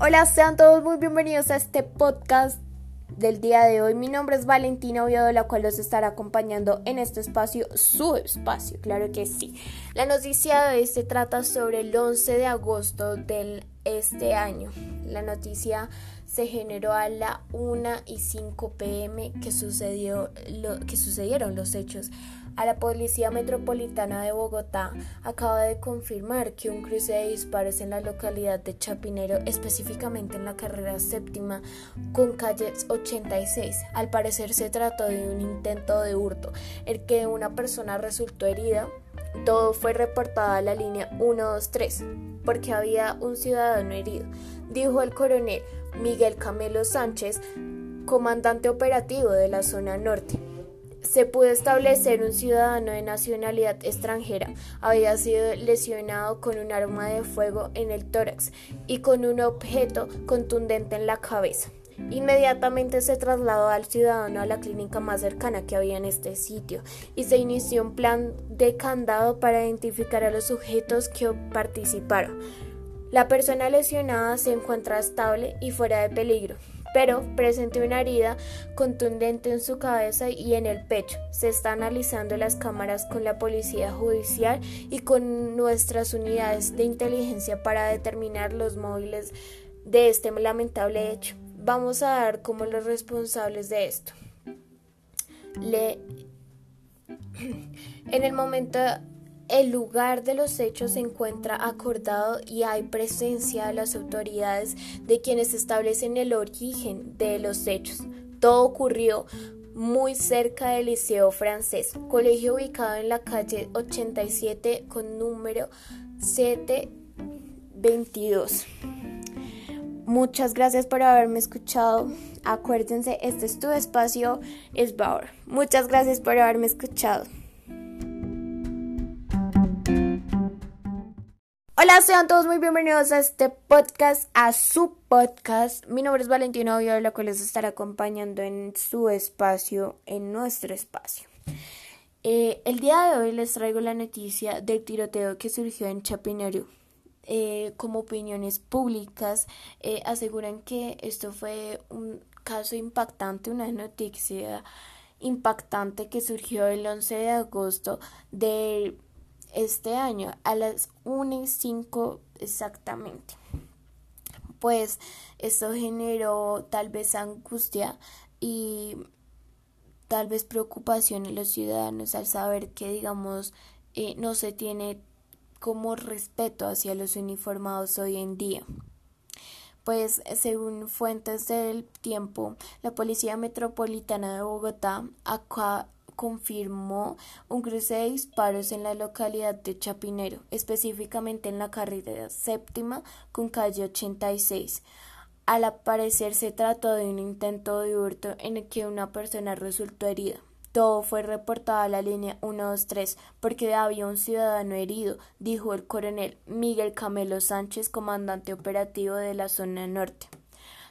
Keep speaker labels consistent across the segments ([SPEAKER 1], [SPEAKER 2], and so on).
[SPEAKER 1] Hola, sean todos muy bienvenidos a este podcast del día de hoy. Mi nombre es Valentina Oviedo, la cual los estará acompañando en este espacio, su espacio, claro que sí. La noticia de hoy se trata sobre el 11 de agosto del este año. La noticia se generó a la 1 y 5 pm que, sucedió, lo, que sucedieron los hechos a la Policía Metropolitana de Bogotá acaba de confirmar que un cruce de disparos en la localidad de Chapinero, específicamente en la carrera séptima con calle 86. Al parecer se trató de un intento de hurto, el que una persona resultó herida. Todo fue reportado a la línea 123 porque había un ciudadano herido, dijo el coronel Miguel Camelo Sánchez, comandante operativo de la zona norte se pudo establecer un ciudadano de nacionalidad extranjera había sido lesionado con un arma de fuego en el tórax y con un objeto contundente en la cabeza. Inmediatamente se trasladó al ciudadano a la clínica más cercana que había en este sitio y se inició un plan de candado para identificar a los sujetos que participaron. La persona lesionada se encuentra estable y fuera de peligro pero presentó una herida contundente en su cabeza y en el pecho. Se está analizando las cámaras con la policía judicial y con nuestras unidades de inteligencia para determinar los móviles de este lamentable hecho. Vamos a dar como los responsables de esto. Le... En el momento el lugar de los hechos se encuentra acordado y hay presencia de las autoridades de quienes establecen el origen de los hechos. Todo ocurrió muy cerca del Liceo Francés, colegio ubicado en la calle 87 con número 722. Muchas gracias por haberme escuchado. Acuérdense, este es tu espacio, es Bauer. Muchas gracias por haberme escuchado. Hola, sean todos muy bienvenidos a este podcast, a su podcast. Mi nombre es Valentina Oviedo, la cual les estará acompañando en su espacio, en nuestro espacio. Eh, el día de hoy les traigo la noticia del tiroteo que surgió en Chapinero. Eh, como opiniones públicas eh, aseguran que esto fue un caso impactante, una noticia impactante que surgió el 11 de agosto del este año a las 1 y 5 exactamente. Pues esto generó tal vez angustia y tal vez preocupación en los ciudadanos al saber que digamos eh, no se tiene como respeto hacia los uniformados hoy en día. Pues según fuentes del tiempo, la Policía Metropolitana de Bogotá acá confirmó un cruce de disparos en la localidad de Chapinero, específicamente en la carretera séptima con calle 86. Al parecer se trató de un intento de hurto en el que una persona resultó herida. Todo fue reportado a la línea 123 porque había un ciudadano herido, dijo el coronel Miguel Camelo Sánchez, comandante operativo de la zona norte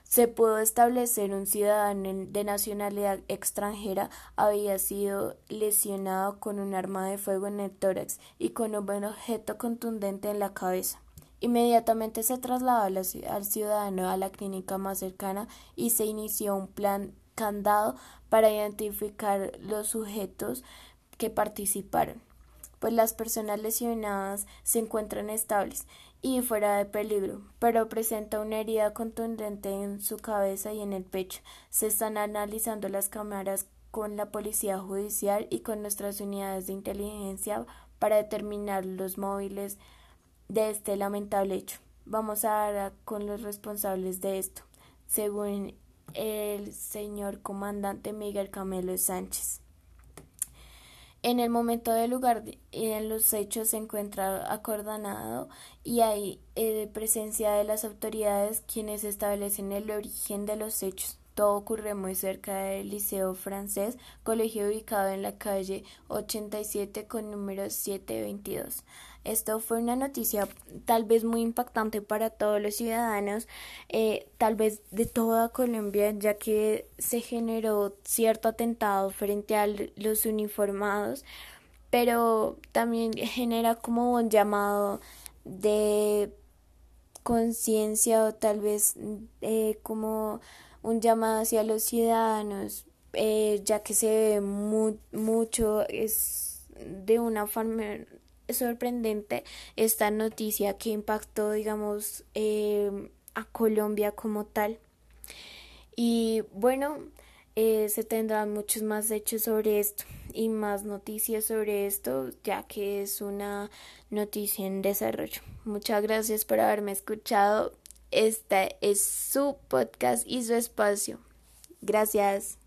[SPEAKER 1] se pudo establecer un ciudadano de nacionalidad extranjera había sido lesionado con un arma de fuego en el tórax y con un objeto contundente en la cabeza. Inmediatamente se trasladó al ciudadano a la clínica más cercana y se inició un plan candado para identificar los sujetos que participaron, pues las personas lesionadas se encuentran estables y fuera de peligro, pero presenta una herida contundente en su cabeza y en el pecho. Se están analizando las cámaras con la policía judicial y con nuestras unidades de inteligencia para determinar los móviles de este lamentable hecho. Vamos a dar con los responsables de esto, según el señor comandante Miguel Camelo Sánchez. En el momento del lugar y en los hechos se encuentra acordonado y hay eh, presencia de las autoridades quienes establecen el origen de los hechos. Todo ocurre muy cerca del Liceo Francés, colegio ubicado en la calle 87 con número 722. Esto fue una noticia tal vez muy impactante para todos los ciudadanos, eh, tal vez de toda Colombia, ya que se generó cierto atentado frente a los uniformados, pero también genera como un llamado de conciencia o tal vez eh, como un llamado hacia los ciudadanos, eh, ya que se ve mucho, es de una forma sorprendente esta noticia que impactó, digamos, eh, a Colombia como tal. Y bueno, eh, se tendrán muchos más hechos sobre esto y más noticias sobre esto, ya que es una noticia en desarrollo. Muchas gracias por haberme escuchado. Este es su podcast y su espacio. Gracias.